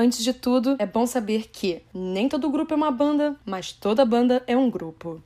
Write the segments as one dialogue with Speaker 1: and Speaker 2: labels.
Speaker 1: Antes de tudo, é bom saber que nem todo grupo é uma banda, mas toda banda é um grupo.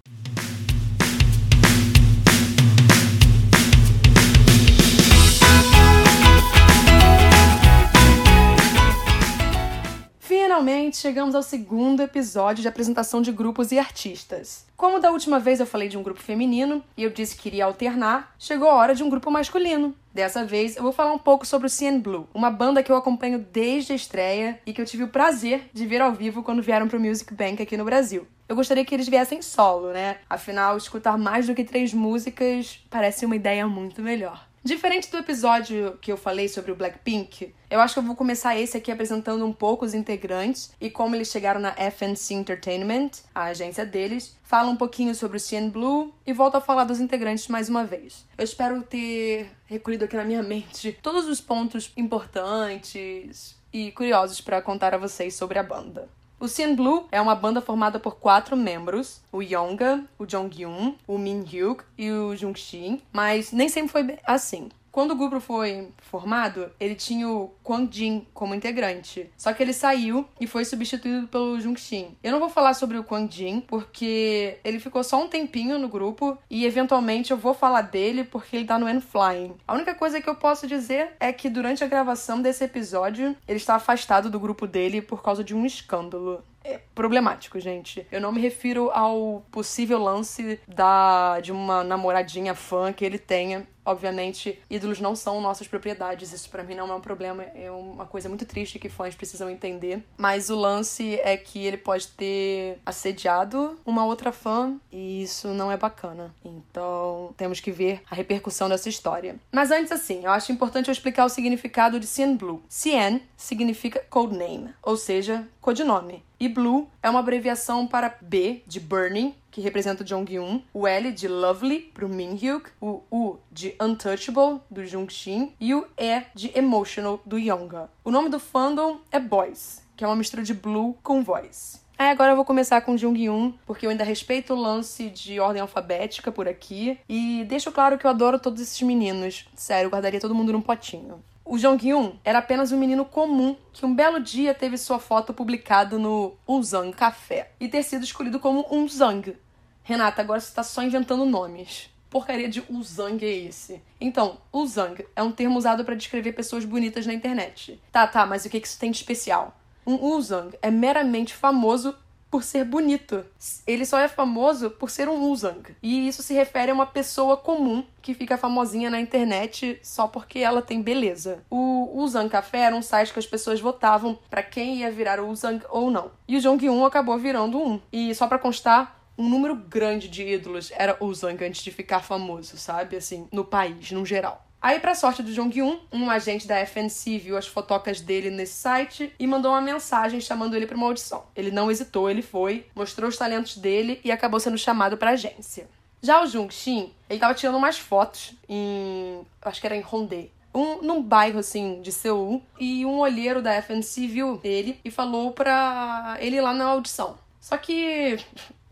Speaker 1: Finalmente chegamos ao segundo episódio de apresentação de grupos e artistas. Como da última vez eu falei de um grupo feminino e eu disse que iria alternar, chegou a hora de um grupo masculino. Dessa vez eu vou falar um pouco sobre o CN Blue, uma banda que eu acompanho desde a estreia e que eu tive o prazer de ver ao vivo quando vieram pro Music Bank aqui no Brasil. Eu gostaria que eles viessem solo, né? Afinal, escutar mais do que três músicas parece uma ideia muito melhor. Diferente do episódio que eu falei sobre o Blackpink, eu acho que eu vou começar esse aqui apresentando um pouco os integrantes e como eles chegaram na FNC Entertainment, a agência deles. Falo um pouquinho sobre o CN Blue e volto a falar dos integrantes mais uma vez. Eu espero ter recolhido aqui na minha mente todos os pontos importantes e curiosos para contar a vocês sobre a banda. O Blue é uma banda formada por quatro membros: o Yonga, o Jonghyun, o Min Hyuk e o Jungshin, mas nem sempre foi assim. Quando o grupo foi formado, ele tinha o Kwang Jin como integrante. Só que ele saiu e foi substituído pelo Jung Shin. Eu não vou falar sobre o Kwang Jin porque ele ficou só um tempinho no grupo e eventualmente eu vou falar dele porque ele tá no End Flying. A única coisa que eu posso dizer é que durante a gravação desse episódio, ele está afastado do grupo dele por causa de um escândalo é problemático, gente. Eu não me refiro ao possível lance da de uma namoradinha fã que ele tenha. Obviamente, ídolos não são nossas propriedades. Isso para mim não é um problema, é uma coisa muito triste que fãs precisam entender. Mas o lance é que ele pode ter assediado uma outra fã e isso não é bacana. Então, temos que ver a repercussão dessa história. Mas antes assim, eu acho importante eu explicar o significado de Cien Blue. Cien significa codename, ou seja, codinome. E Blue é uma abreviação para B de Burning, que representa o Jonghyun, o L de Lovely pro Minhyuk, o U de Untouchable do Jungshin e o E de Emotional do Yonga. O nome do fandom é Boys, que é uma mistura de Blue com Voice. Aí agora eu vou começar com Junghyun, porque eu ainda respeito o lance de ordem alfabética por aqui e deixo claro que eu adoro todos esses meninos. Sério, eu guardaria todo mundo num potinho. O Jong-hyun era apenas um menino comum que um belo dia teve sua foto publicada no Uzang Café e ter sido escolhido como um Zang. Renata, agora você está só inventando nomes. Porcaria de Uzang é esse? Então, Uzang é um termo usado para descrever pessoas bonitas na internet. Tá, tá, mas o que isso tem de especial? Um Uzang é meramente famoso por ser bonito. Ele só é famoso por ser um Uzang. E isso se refere a uma pessoa comum que fica famosinha na internet só porque ela tem beleza. O Uzang Café era um site que as pessoas votavam para quem ia virar o Uzang ou não. E o Jong-un acabou virando um. E só para constar, um número grande de ídolos era Uzang antes de ficar famoso, sabe? Assim, no país, no geral. Aí, pra sorte do Jong-un, um agente da FNC viu as fotocas dele nesse site e mandou uma mensagem chamando ele para uma audição. Ele não hesitou, ele foi, mostrou os talentos dele e acabou sendo chamado pra agência. Já o Jung-shin, ele tava tirando umas fotos em... acho que era em Hongdae. Um, num bairro, assim, de Seul. E um olheiro da FNC viu ele e falou pra ele ir lá na audição. Só que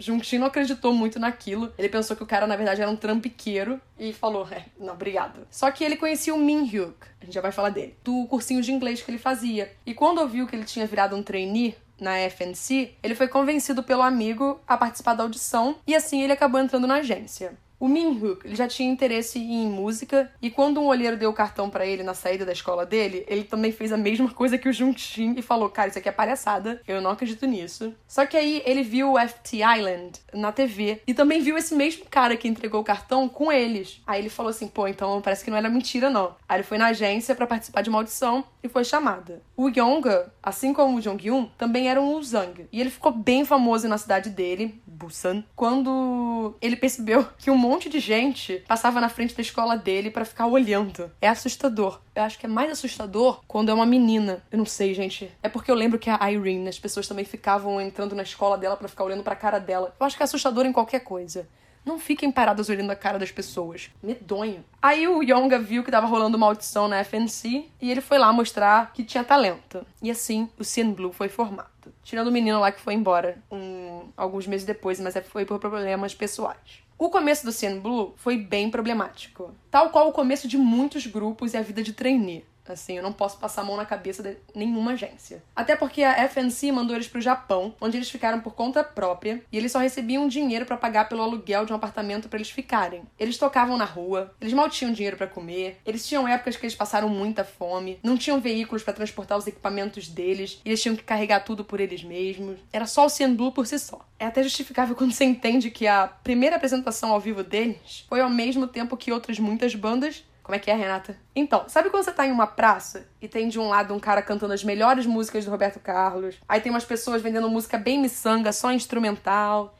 Speaker 1: Juntin não acreditou muito naquilo. Ele pensou que o cara, na verdade, era um trampiqueiro e falou: é, não, obrigado. Só que ele conhecia o Min Hyuk, a gente já vai falar dele, do cursinho de inglês que ele fazia. E quando ouviu que ele tinha virado um trainee, na FNC, ele foi convencido pelo amigo a participar da audição e assim ele acabou entrando na agência. O Minhyuk, ele já tinha interesse em música e quando um olheiro deu o cartão para ele na saída da escola dele, ele também fez a mesma coisa que o Junshin e falou: "Cara, isso aqui é palhaçada, eu não acredito nisso". Só que aí ele viu o FT Island na TV e também viu esse mesmo cara que entregou o cartão com eles. Aí ele falou assim: "Pô, então parece que não era mentira não". Aí ele foi na agência para participar de uma audição e foi chamada. O Yonga, assim como o Jonghyun, também era um Uzang e ele ficou bem famoso na cidade dele, Busan, quando ele percebeu que um monte de gente passava na frente da escola dele para ficar olhando. É assustador. Eu acho que é mais assustador quando é uma menina. Eu não sei, gente. É porque eu lembro que a Irene, as pessoas também ficavam entrando na escola dela para ficar olhando pra cara dela. Eu acho que é assustador em qualquer coisa. Não fiquem paradas olhando a cara das pessoas. Medonho. Aí o Yonga viu que tava rolando uma audição na FNC e ele foi lá mostrar que tinha talento. E assim, o Cien Blue foi formado. Tirando o menino lá que foi embora um, alguns meses depois, mas é, foi por problemas pessoais. O começo do Cien Blue foi bem problemático. Tal qual o começo de muitos grupos e a vida de trainee. Assim, eu não posso passar a mão na cabeça de nenhuma agência. Até porque a FNC mandou eles pro Japão, onde eles ficaram por conta própria, e eles só recebiam dinheiro para pagar pelo aluguel de um apartamento para eles ficarem. Eles tocavam na rua, eles mal tinham dinheiro para comer, eles tinham épocas que eles passaram muita fome, não tinham veículos para transportar os equipamentos deles, e eles tinham que carregar tudo por eles mesmos. Era só o Blue por si só. É até justificável quando você entende que a primeira apresentação ao vivo deles foi ao mesmo tempo que outras muitas bandas como é que é, Renata? Então, sabe quando você tá em uma praça e tem de um lado um cara cantando as melhores músicas do Roberto Carlos, aí tem umas pessoas vendendo música bem miçanga, só instrumental.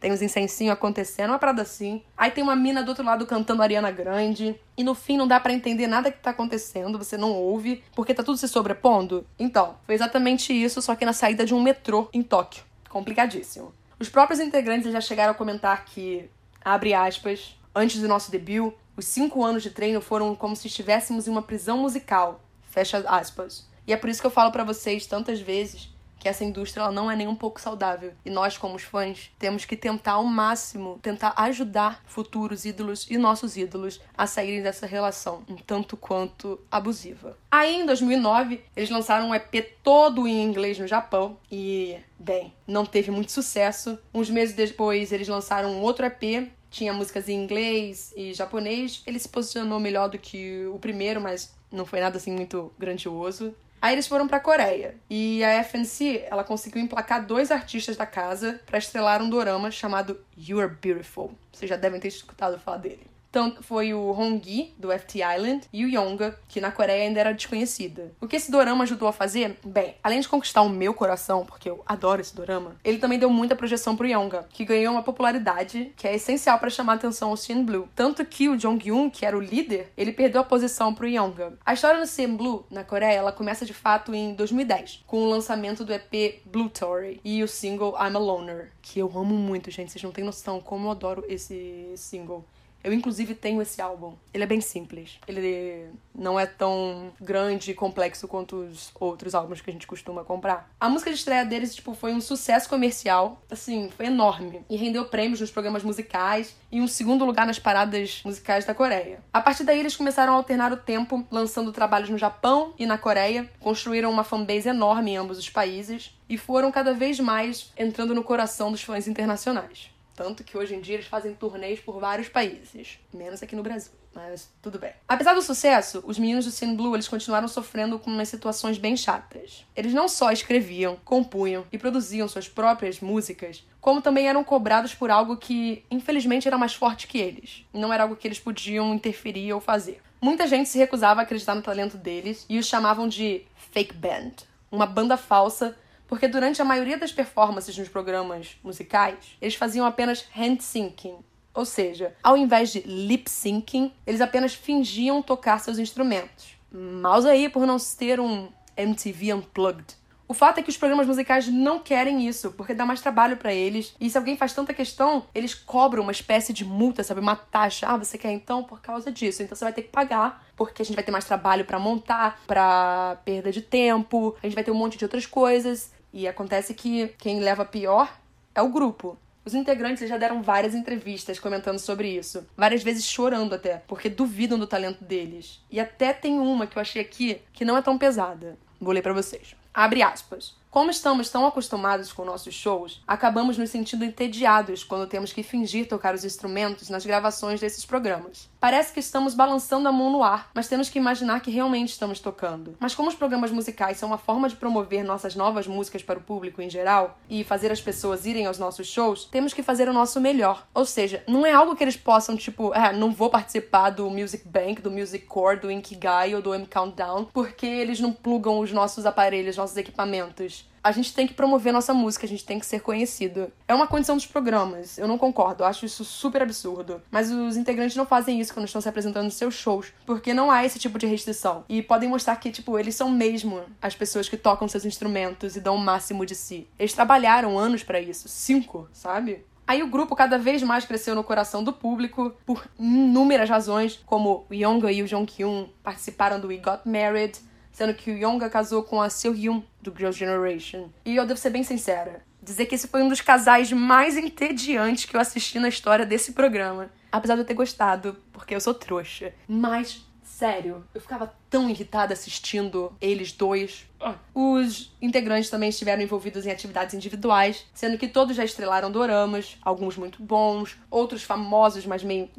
Speaker 1: Tem uns incensinhos acontecendo, uma parada assim. Aí tem uma mina do outro lado cantando Ariana Grande. E no fim não dá para entender nada que tá acontecendo, você não ouve, porque tá tudo se sobrepondo. Então, foi exatamente isso, só que na saída de um metrô em Tóquio. Complicadíssimo. Os próprios integrantes já chegaram a comentar que, abre aspas, Antes do nosso debut, os cinco anos de treino foram como se estivéssemos em uma prisão musical. Fecha aspas. E é por isso que eu falo para vocês tantas vezes que essa indústria ela não é nem um pouco saudável. E nós, como os fãs, temos que tentar ao máximo, tentar ajudar futuros ídolos e nossos ídolos a saírem dessa relação, um tanto quanto abusiva. Aí, em 2009, eles lançaram um EP todo em inglês no Japão e, bem, não teve muito sucesso. Uns meses depois, eles lançaram um outro EP tinha músicas em inglês e japonês. Ele se posicionou melhor do que o primeiro, mas não foi nada assim muito grandioso. Aí eles foram pra Coreia. E a FNC, ela conseguiu emplacar dois artistas da casa para estrelar um dorama chamado You're Beautiful. Vocês já devem ter escutado falar dele. Então, foi o Honggi, do FT Island, e o Yonga, que na Coreia ainda era desconhecida. O que esse dorama ajudou a fazer? Bem, além de conquistar o meu coração, porque eu adoro esse dorama, ele também deu muita projeção pro Yonga, que ganhou uma popularidade que é essencial para chamar atenção ao CN Blue. Tanto que o Jong-un, que era o líder, ele perdeu a posição pro Yonga. A história do CN Blue, na Coreia, ela começa de fato em 2010, com o lançamento do EP Blue Tory e o single I'm a Loner, que eu amo muito, gente. Vocês não têm noção como eu adoro esse single. Eu, inclusive, tenho esse álbum. Ele é bem simples. Ele não é tão grande e complexo quanto os outros álbuns que a gente costuma comprar. A música de estreia deles, tipo, foi um sucesso comercial. Assim, foi enorme. E rendeu prêmios nos programas musicais e um segundo lugar nas paradas musicais da Coreia. A partir daí, eles começaram a alternar o tempo, lançando trabalhos no Japão e na Coreia. Construíram uma fanbase enorme em ambos os países. E foram cada vez mais entrando no coração dos fãs internacionais. Tanto que hoje em dia eles fazem turnês por vários países, menos aqui no Brasil. Mas tudo bem. Apesar do sucesso, os meninos do Sin Blue eles continuaram sofrendo com umas situações bem chatas. Eles não só escreviam, compunham e produziam suas próprias músicas, como também eram cobrados por algo que, infelizmente, era mais forte que eles. Não era algo que eles podiam interferir ou fazer. Muita gente se recusava a acreditar no talento deles e os chamavam de fake band, uma banda falsa porque durante a maioria das performances nos programas musicais, eles faziam apenas hand syncing, ou seja, ao invés de lip syncing, eles apenas fingiam tocar seus instrumentos. Mas aí por não ter um MTV Unplugged. O fato é que os programas musicais não querem isso, porque dá mais trabalho para eles. E se alguém faz tanta questão, eles cobram uma espécie de multa, sabe? Uma taxa. Ah, você quer então por causa disso. Então você vai ter que pagar, porque a gente vai ter mais trabalho para montar, para perda de tempo, a gente vai ter um monte de outras coisas. E acontece que quem leva pior é o grupo. Os integrantes já deram várias entrevistas comentando sobre isso, várias vezes chorando até, porque duvidam do talento deles. E até tem uma que eu achei aqui que não é tão pesada. Vou ler para vocês. Abre aspas. Como estamos tão acostumados com nossos shows, acabamos nos sentindo entediados quando temos que fingir tocar os instrumentos nas gravações desses programas. Parece que estamos balançando a mão no ar, mas temos que imaginar que realmente estamos tocando. Mas como os programas musicais são uma forma de promover nossas novas músicas para o público em geral e fazer as pessoas irem aos nossos shows, temos que fazer o nosso melhor. Ou seja, não é algo que eles possam, tipo, ah, não vou participar do Music Bank, do Music Core, do Inkigai ou do M Countdown, porque eles não plugam os nossos aparelhos, nossos equipamentos a gente tem que promover nossa música, a gente tem que ser conhecido. É uma condição dos programas. Eu não concordo, eu acho isso super absurdo. Mas os integrantes não fazem isso quando estão se apresentando nos seus shows, porque não há esse tipo de restrição. E podem mostrar que, tipo, eles são mesmo as pessoas que tocam seus instrumentos e dão o máximo de si. Eles trabalharam anos para isso, cinco, sabe? Aí o grupo cada vez mais cresceu no coração do público por inúmeras razões, como o Yonga e o Jonghyun participaram do We Got Married, sendo que o Yonga casou com a Seo Hyun do Girls' Generation. E eu devo ser bem sincera, dizer que esse foi um dos casais mais entediantes que eu assisti na história desse programa. Apesar de eu ter gostado, porque eu sou trouxa. Mas Sério, eu ficava tão irritada assistindo eles dois. Os integrantes também estiveram envolvidos em atividades individuais, sendo que todos já estrelaram doramas, alguns muito bons, outros famosos, mas meio.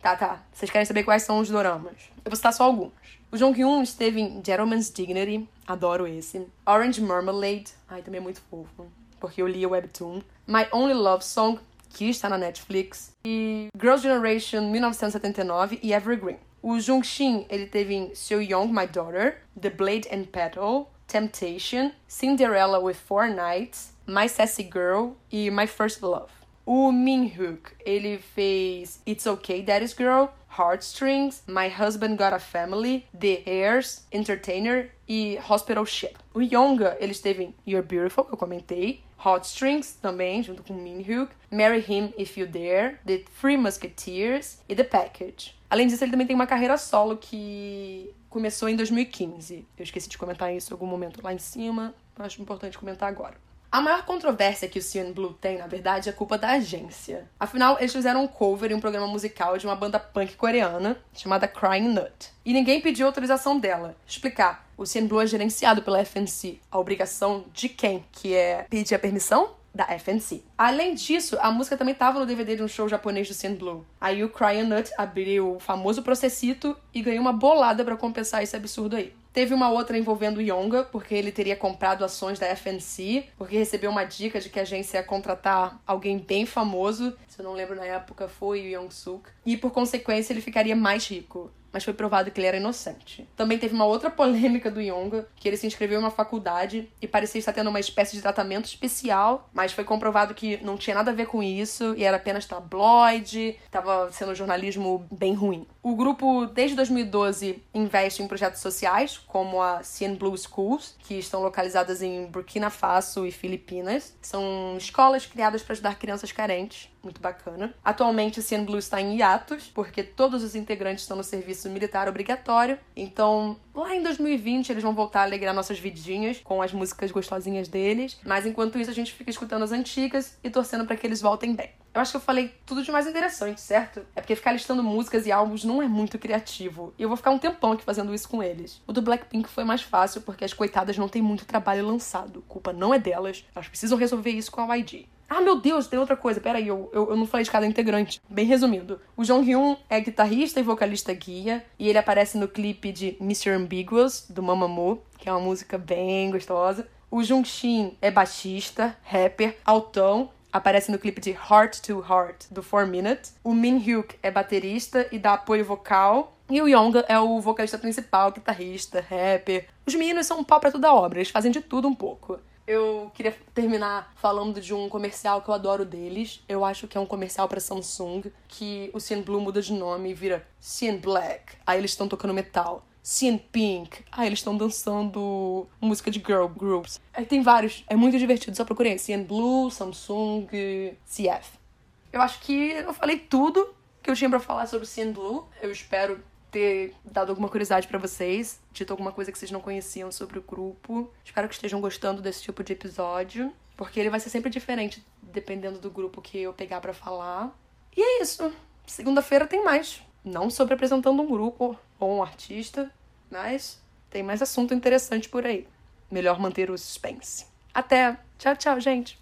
Speaker 1: Tá, tá. Vocês querem saber quais são os doramas? Eu vou citar só alguns. O Jong-un esteve em Gentleman's Dignity, adoro esse. Orange Marmalade, ai, também é muito fofo, porque eu li o webtoon. My Only Love Song, que está na Netflix. E Girls' Generation 1979 e Evergreen. O Jung-shin, ele teve em So Young, My Daughter, The Blade and Petal, Temptation, Cinderella with Four Nights, My Sassy Girl e My First Love. O Min Hook, ele fez It's Okay Daddy's Girl, Heartstrings, My Husband Got a Family, The Heirs, Entertainer e Hospital Ship. O Yonga, ele esteve em You're Beautiful, que eu comentei, Heartstrings também, junto com Min Hook, Marry Him If You Dare, The Three Musketeers e The Package. Além disso, ele também tem uma carreira solo que começou em 2015. Eu esqueci de comentar isso em algum momento lá em cima, acho importante comentar agora. A maior controvérsia que o CN Blue tem, na verdade, é culpa da agência. Afinal, eles fizeram um cover em um programa musical de uma banda punk coreana chamada Crying Nut. E ninguém pediu autorização dela. Explicar. O CN Blue é gerenciado pela FNC. A obrigação de quem? Que é pedir a permissão? da FNC. Além disso, a música também estava no DVD de um show japonês do Sin Blue. Aí o Crying Nut abriu o famoso processito e ganhou uma bolada para compensar esse absurdo aí. Teve uma outra envolvendo Yonga, porque ele teria comprado ações da FNC, porque recebeu uma dica de que a agência ia contratar alguém bem famoso, se eu não lembro na época foi o Young Suk, e por consequência ele ficaria mais rico mas foi provado que ele era inocente. Também teve uma outra polêmica do Yonga, que ele se inscreveu em uma faculdade e parecia estar tendo uma espécie de tratamento especial, mas foi comprovado que não tinha nada a ver com isso e era apenas tabloide, estava sendo jornalismo bem ruim. O grupo, desde 2012, investe em projetos sociais, como a CN Blue Schools, que estão localizadas em Burkina Faso e Filipinas. São escolas criadas para ajudar crianças carentes muito bacana. Atualmente, o CN Blue está em hiatus, porque todos os integrantes estão no serviço militar obrigatório. Então, lá em 2020, eles vão voltar a alegrar nossas vidinhas com as músicas gostosinhas deles. Mas enquanto isso, a gente fica escutando as antigas e torcendo para que eles voltem bem. Eu acho que eu falei tudo de mais interessante, certo? É porque ficar listando músicas e álbuns não é muito criativo. E eu vou ficar um tempão aqui fazendo isso com eles. O do Blackpink foi mais fácil porque as coitadas não têm muito trabalho lançado. Culpa não é delas. Elas precisam resolver isso com a YG. Ah, meu Deus, tem outra coisa. Peraí, eu, eu, eu não falei de cada integrante. Bem resumido. O Jong Hyun é guitarrista e vocalista guia. E ele aparece no clipe de Mr. Ambiguous, do Mamamoo, que é uma música bem gostosa. O Jung Shin é baixista, rapper, altão. Aparece no clipe de Heart to Heart, do 4 Minute. O Min Hyuk é baterista e dá apoio vocal. E o Yonga é o vocalista principal, guitarrista, rapper. Os meninos são um pau pra toda obra, eles fazem de tudo um pouco. Eu queria terminar falando de um comercial que eu adoro deles. Eu acho que é um comercial para Samsung, que o Cyan Blue muda de nome e vira Cyan Black. Aí eles estão tocando metal. Cyan Pink. Aí eles estão dançando música de girl groups. Aí tem vários. É muito divertido. Só procurei Cyan Blue, Samsung, CF. Eu acho que eu falei tudo que eu tinha para falar sobre Cyan Blue. Eu espero ter dado alguma curiosidade para vocês, dito alguma coisa que vocês não conheciam sobre o grupo. Espero que estejam gostando desse tipo de episódio, porque ele vai ser sempre diferente dependendo do grupo que eu pegar para falar. E é isso. Segunda-feira tem mais. Não sobre apresentando um grupo ou um artista, mas tem mais assunto interessante por aí. Melhor manter o suspense. Até! Tchau, tchau, gente!